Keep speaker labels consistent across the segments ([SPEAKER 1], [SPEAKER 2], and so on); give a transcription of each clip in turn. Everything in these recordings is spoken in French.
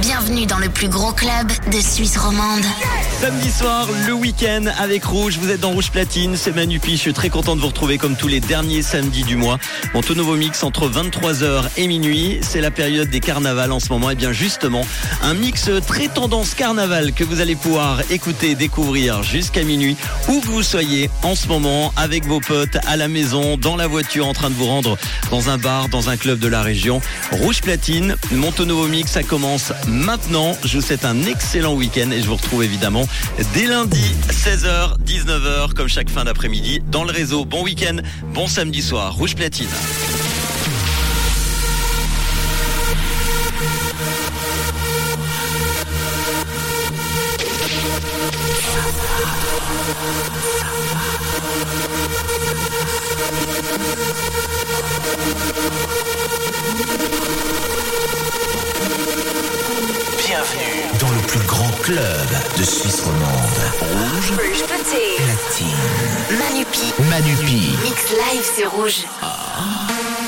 [SPEAKER 1] Bienvenue dans le plus gros club de Suisse romande.
[SPEAKER 2] Samedi soir, le week-end avec Rouge. Vous êtes dans Rouge Platine. C'est Manu Pi. Je suis très content de vous retrouver comme tous les derniers samedis du mois. Mon tout mix entre 23h et minuit. C'est la période des carnavals en ce moment. Et bien justement, un mix très tendance carnaval que vous allez pouvoir écouter, découvrir jusqu'à minuit. Où vous soyez en ce moment avec vos potes à la maison, dans la voiture, en train de vous rendre dans un bar, dans un club de la région. Rouge Platine. Mon tout mix, ça commence maintenant. Je vous souhaite un excellent week-end et je vous retrouve évidemment dès lundi 16h, 19h comme chaque fin d'après-midi dans le réseau. Bon week-end, bon samedi soir, Rouge Platine.
[SPEAKER 3] Bienvenue plus grand club de Suisse romande. Rouge
[SPEAKER 1] Rouge Platine.
[SPEAKER 3] Platine.
[SPEAKER 1] Manupi.
[SPEAKER 3] Manupi.
[SPEAKER 1] Mix live sur Rouge.
[SPEAKER 4] When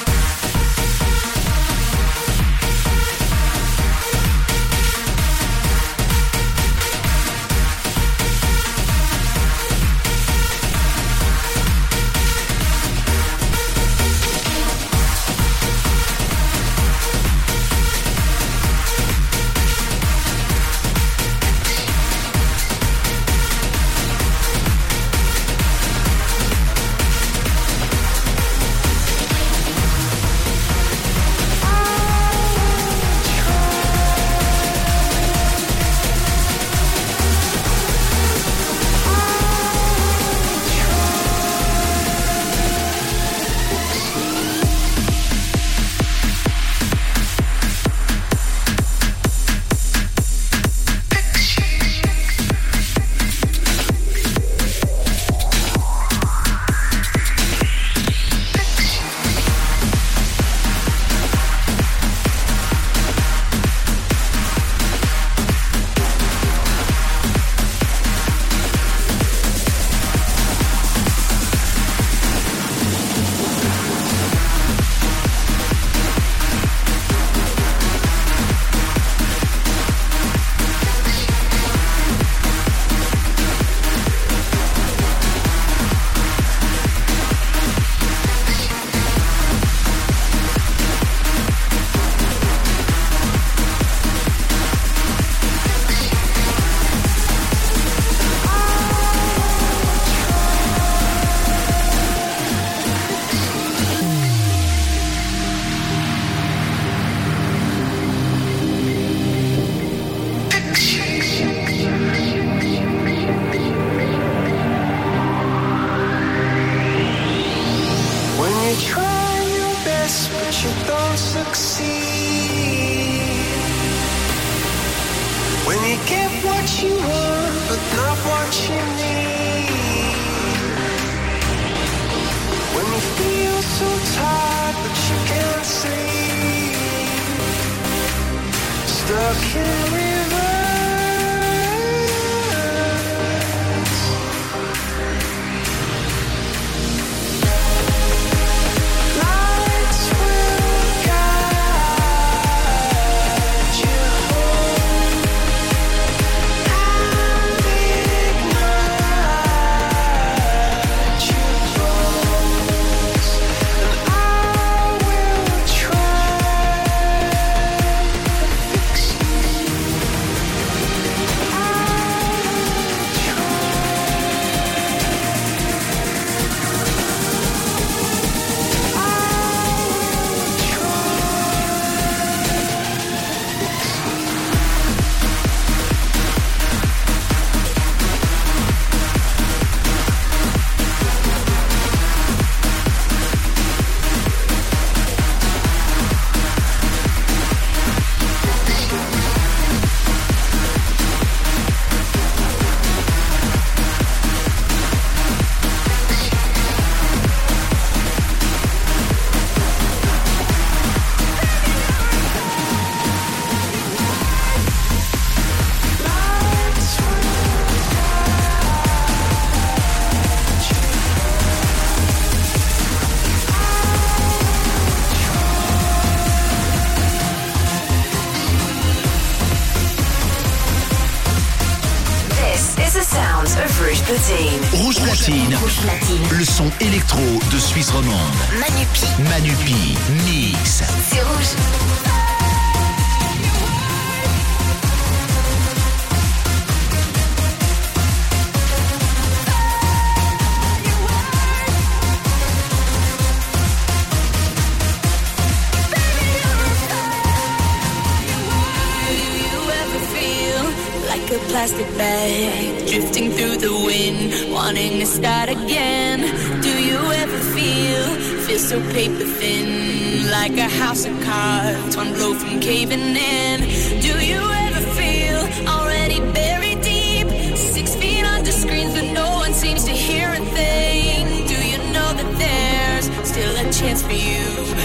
[SPEAKER 5] like a plastic bag drifting through the wind, wanting to start again? Do you ever feel feel so paper thin, like a house of cards, one blow from caving in? Do you ever feel already buried deep, six feet under screens, but no one seems to hear a thing? Do you know that there's still a chance for you?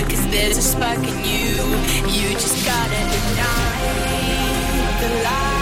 [SPEAKER 5] Cause there's a spark in you. You just gotta ignite the light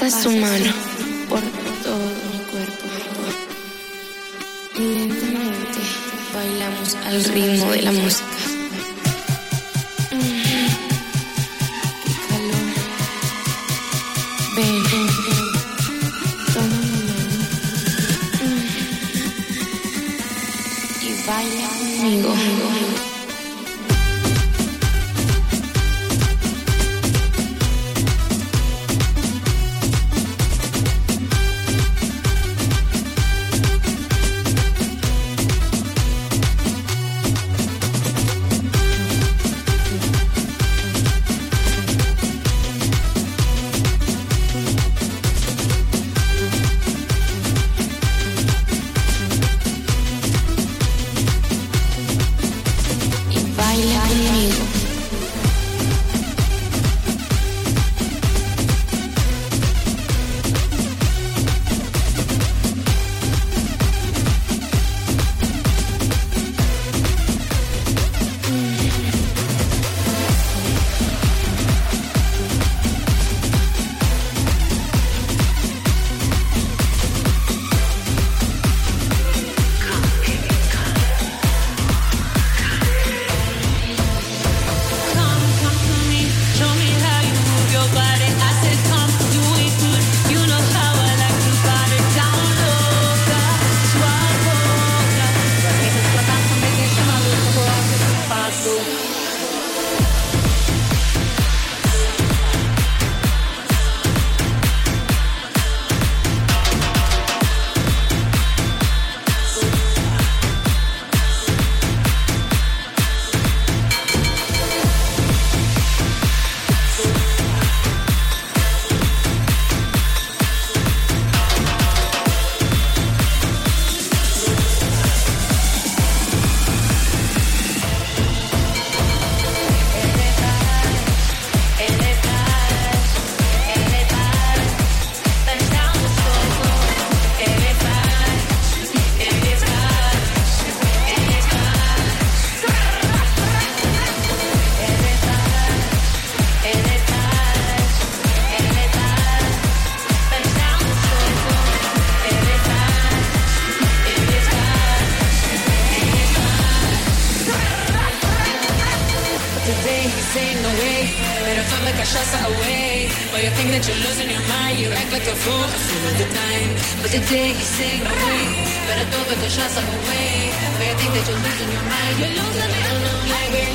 [SPEAKER 5] fuerzas humanas. Today he's saying no way, better come like a shot away. But you think that you're losing your mind, you act like a fool half of the time. But today you saying no way, better back the shots away. But you think that you're losing your mind, you're losing it. Like we're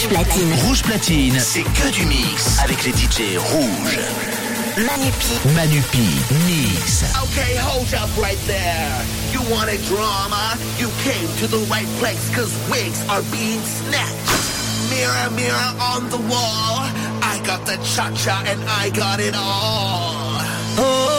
[SPEAKER 1] Rouge platine.
[SPEAKER 3] Rouge platine, c'est que du mix avec les DJ rouges.
[SPEAKER 1] Manupi.
[SPEAKER 3] Manupi, mix.
[SPEAKER 6] Okay, hold up right there. You wanted drama? You came to the right place cause wigs are being snatched. Mirror, mirror on the wall. I got the cha-cha and I got it all. Are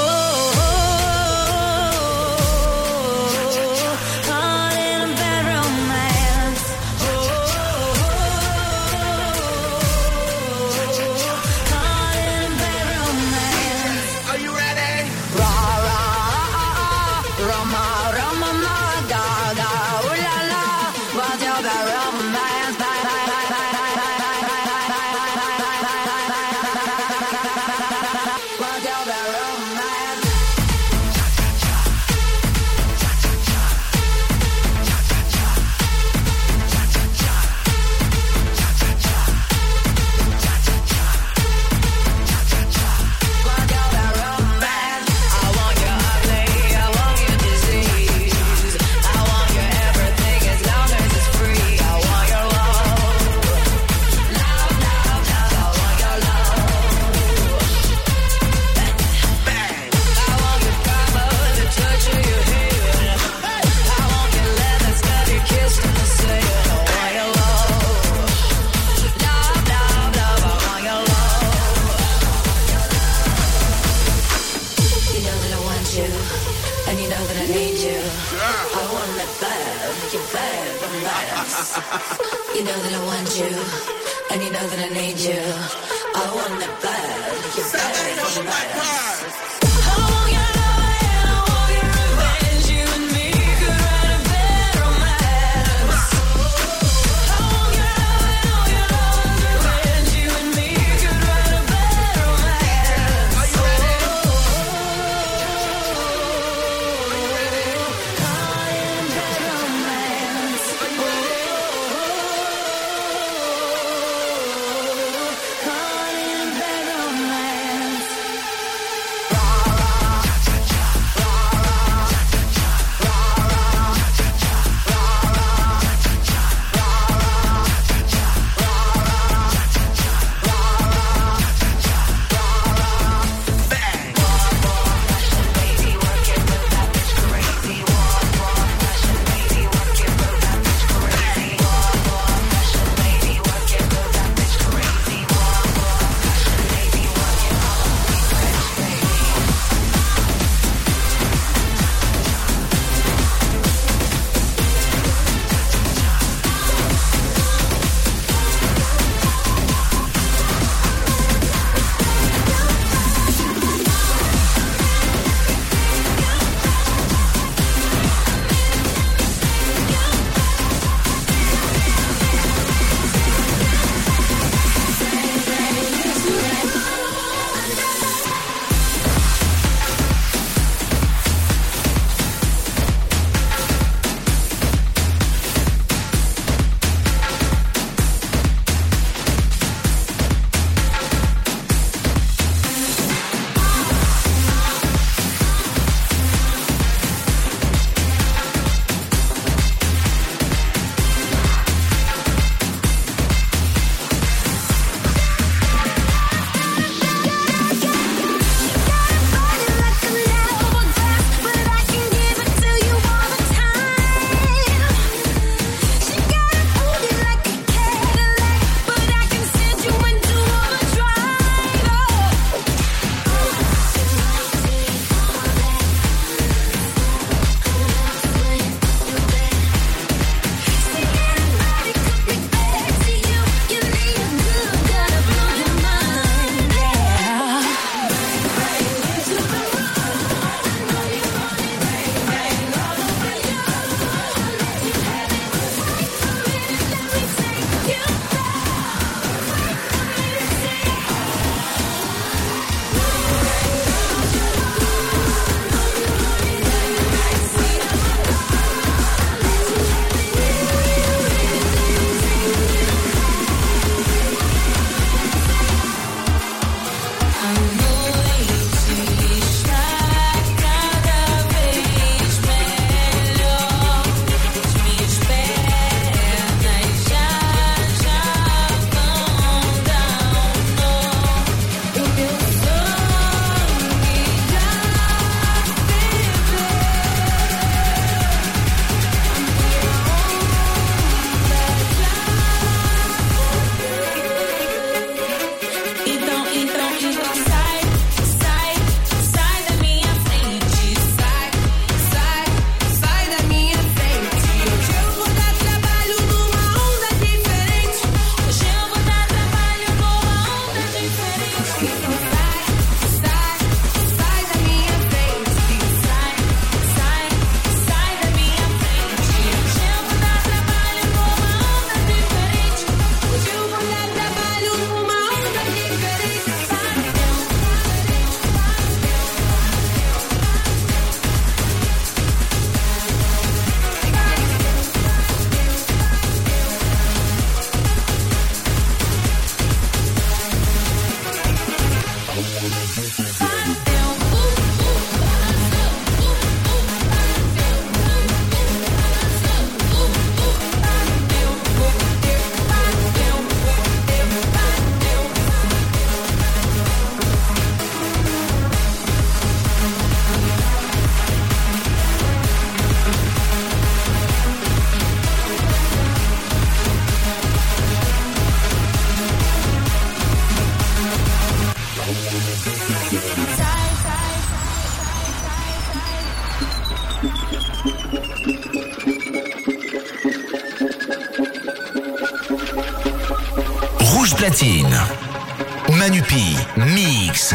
[SPEAKER 1] platine. Manupi, mix.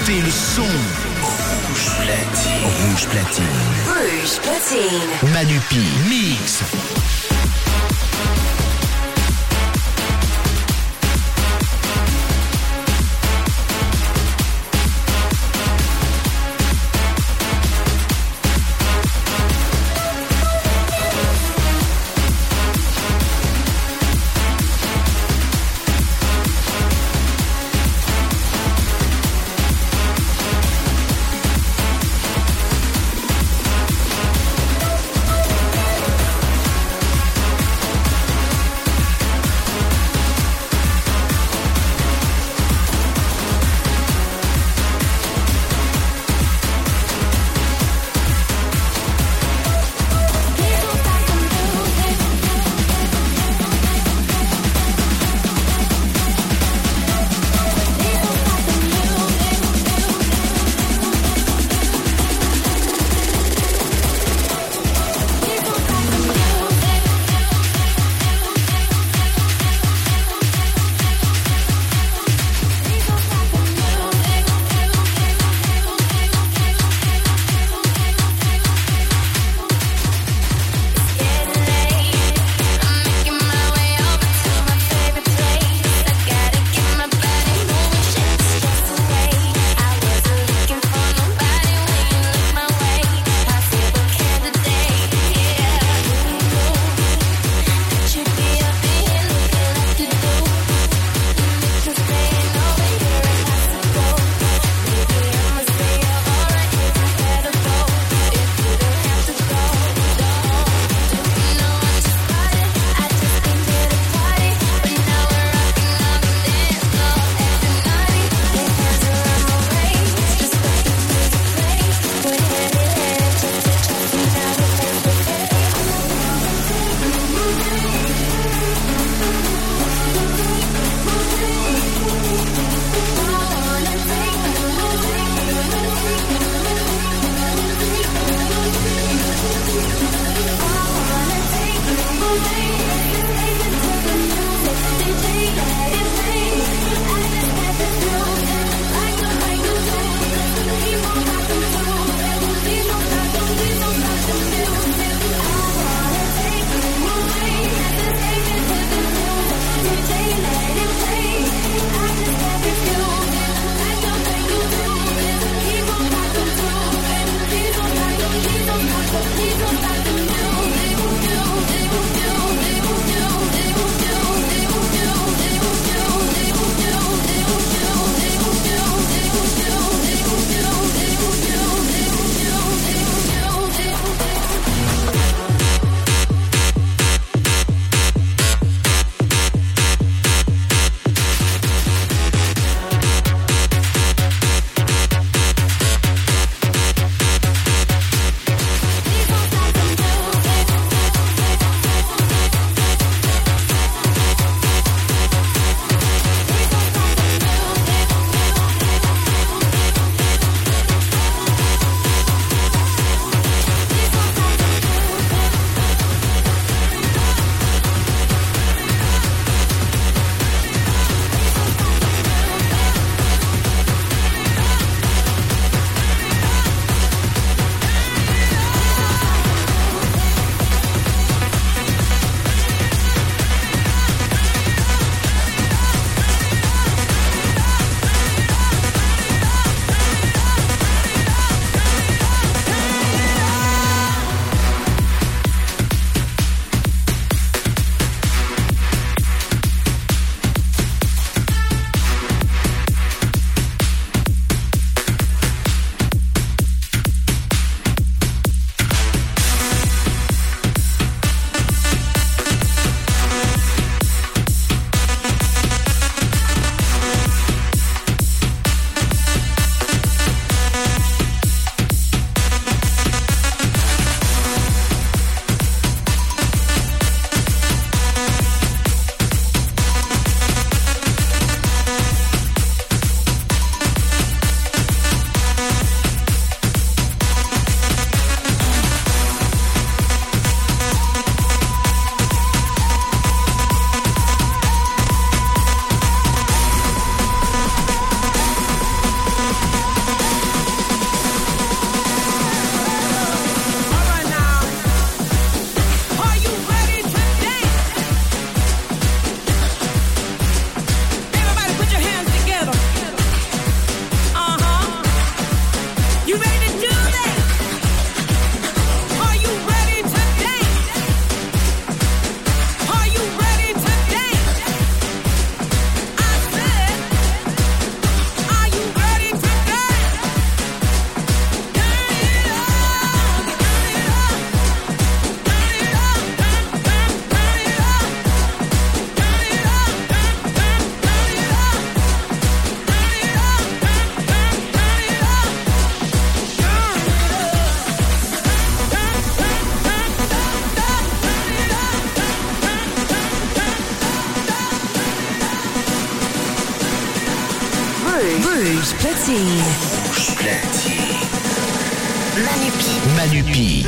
[SPEAKER 1] écoutez le son. Rouge platine. Rouge platine.
[SPEAKER 7] Rouge platine.
[SPEAKER 1] Manupi. Mix.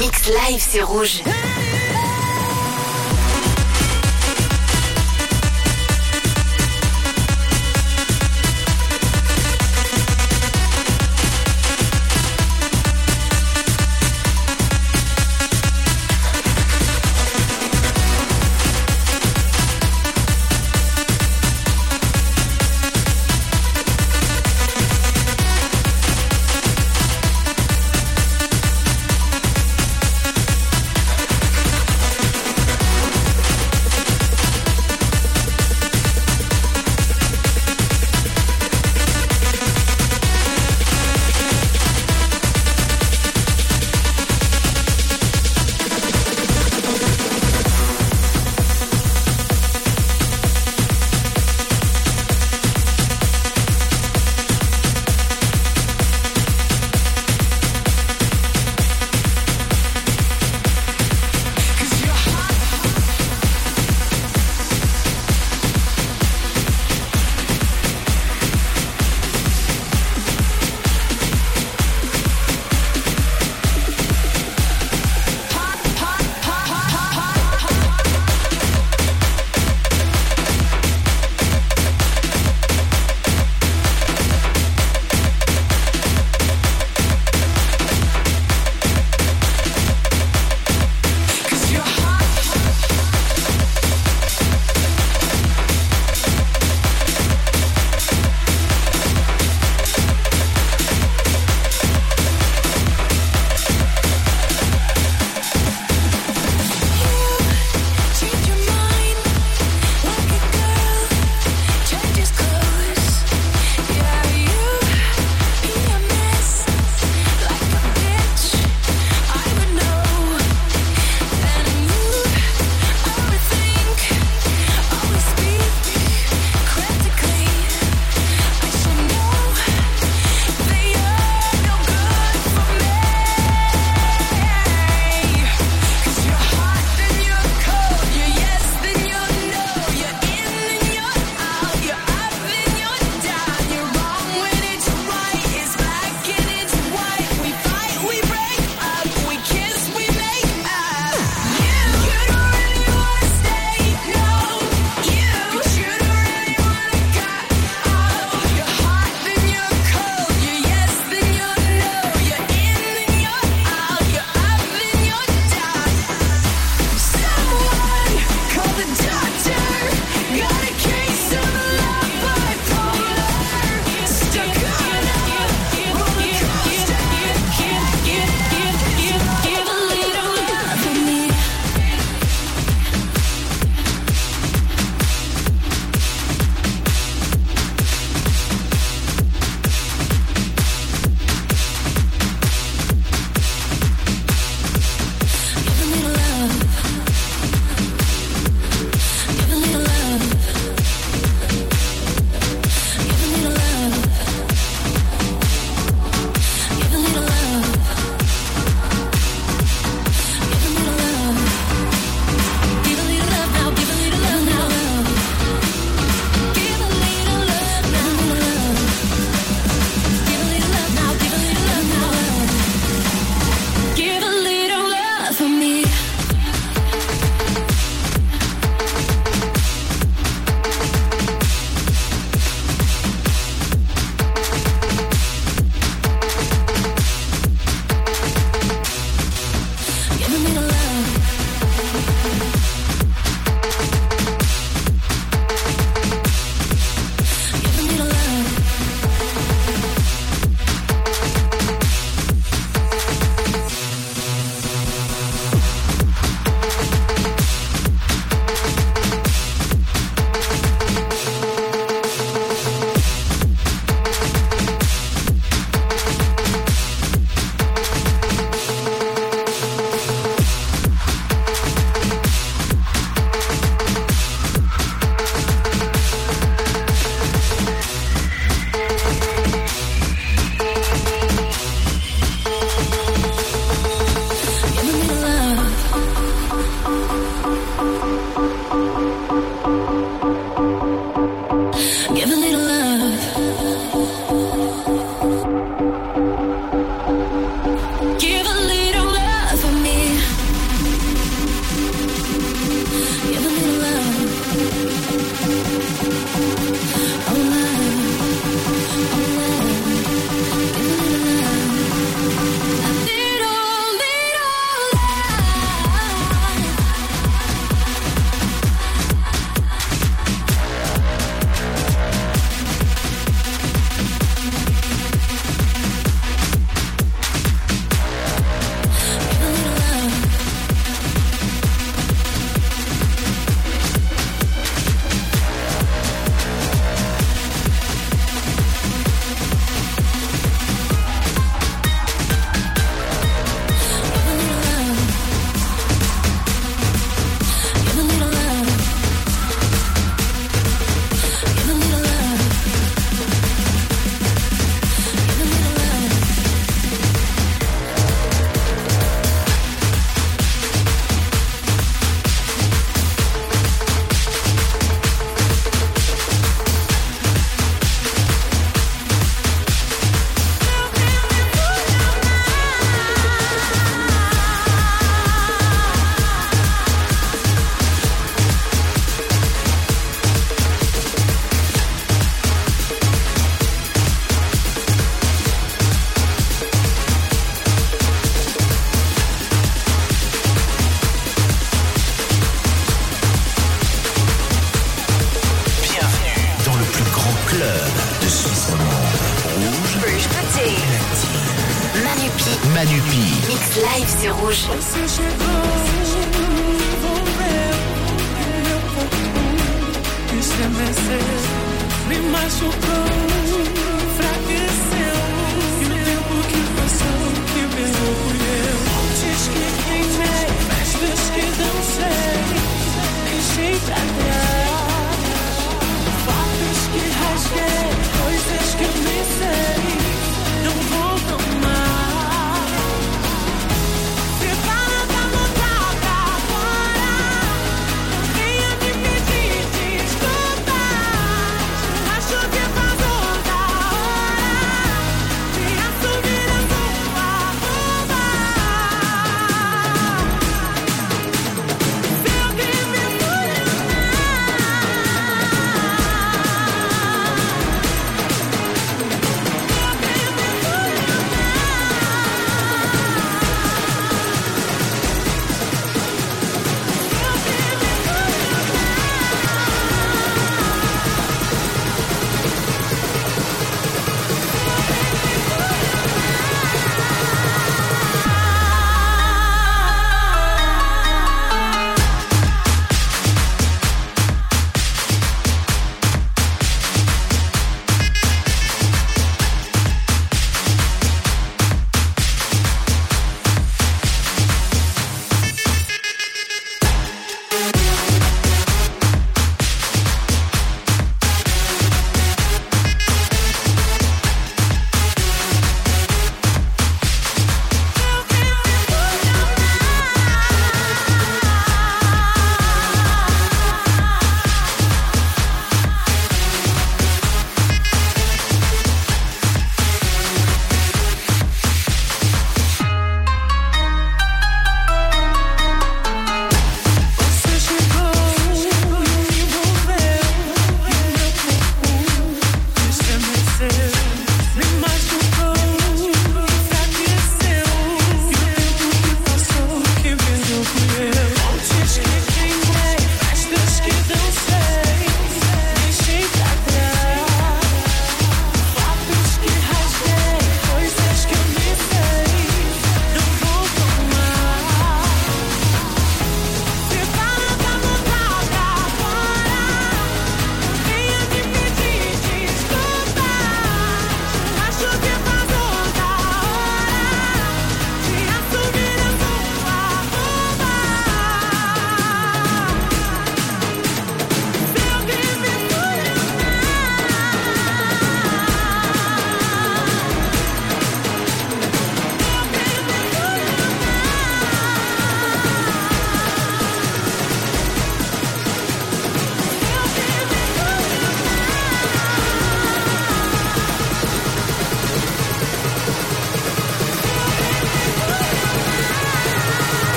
[SPEAKER 7] Mix live, c'est rouge.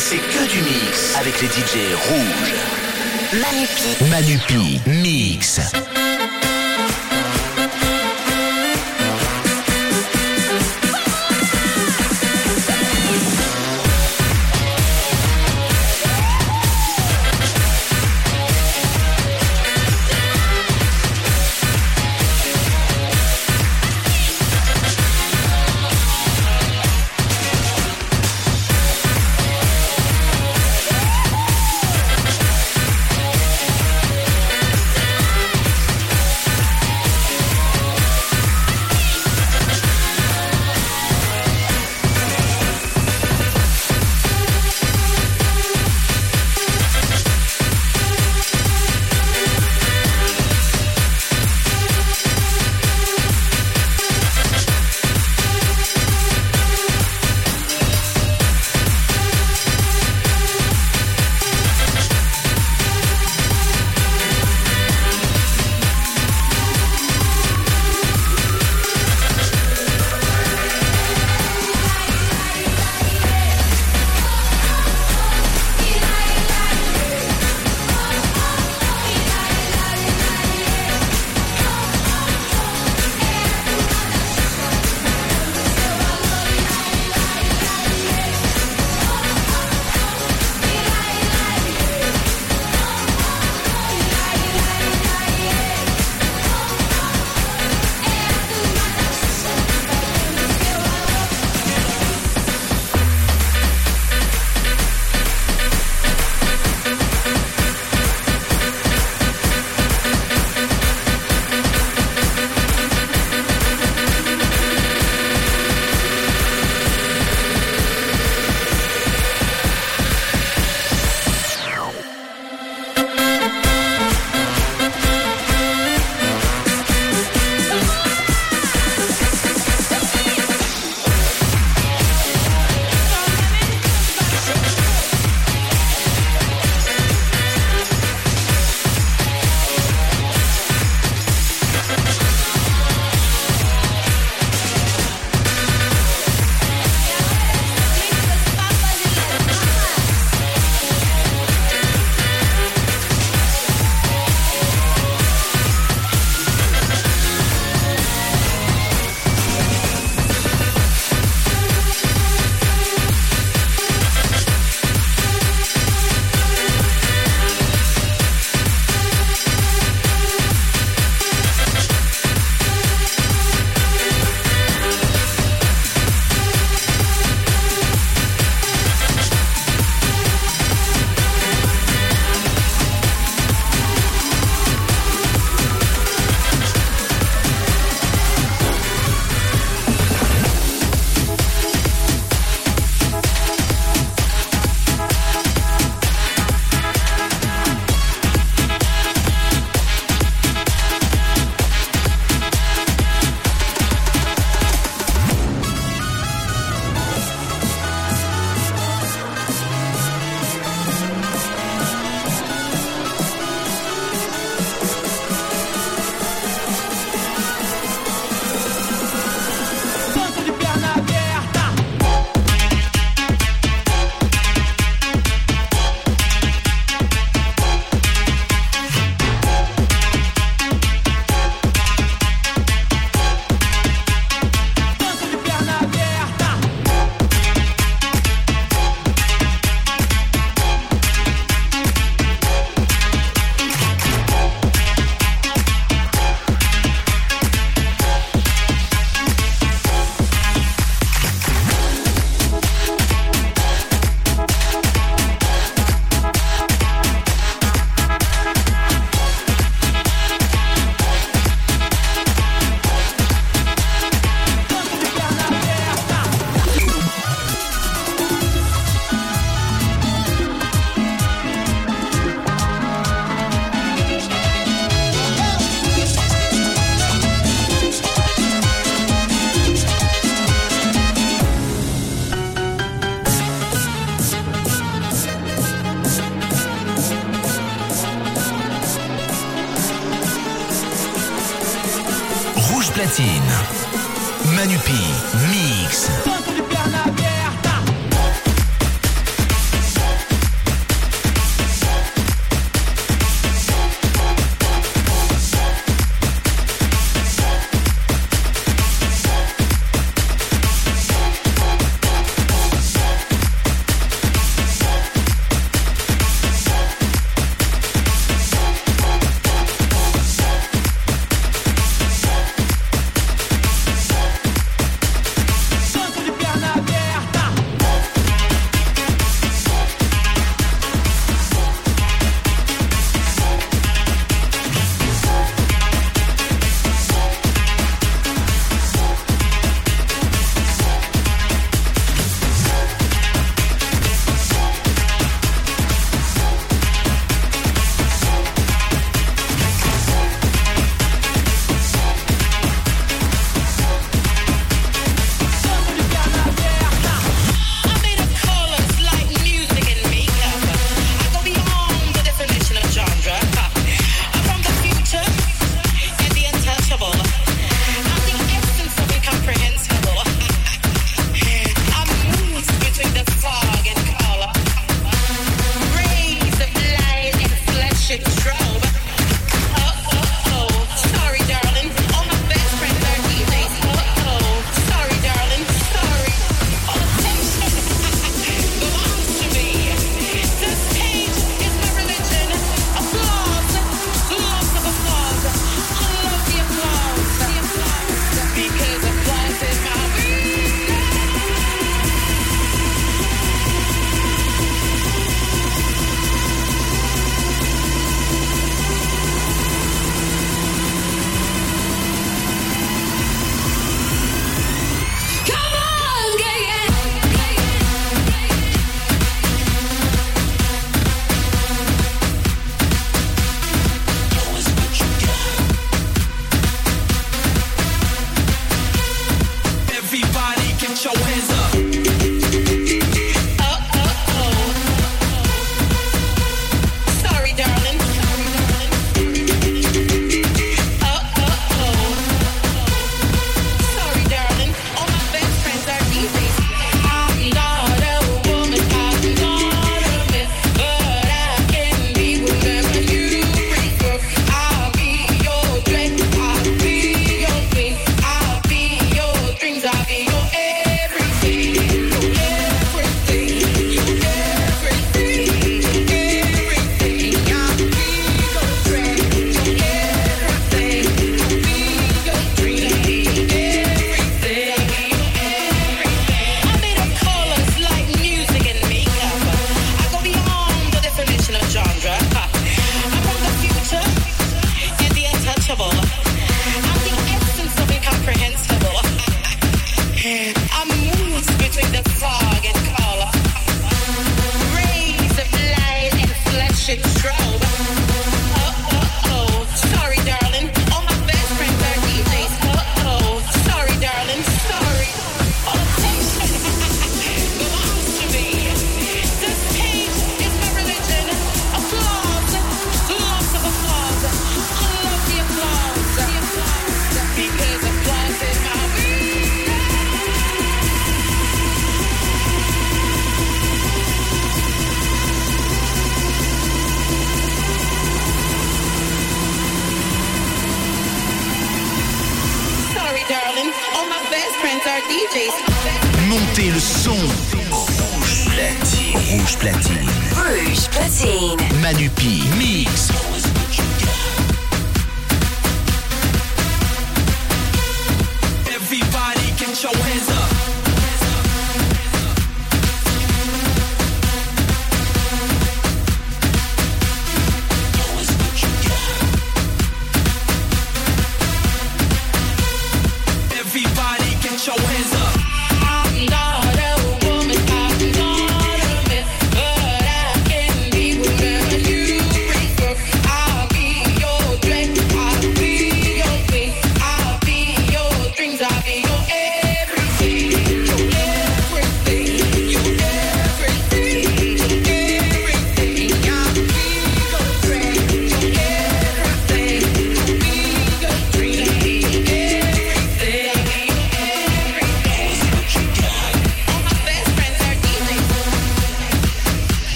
[SPEAKER 7] C'est
[SPEAKER 3] que du mix avec les DJ rouges.
[SPEAKER 1] Manupi.
[SPEAKER 3] Manupi, mix.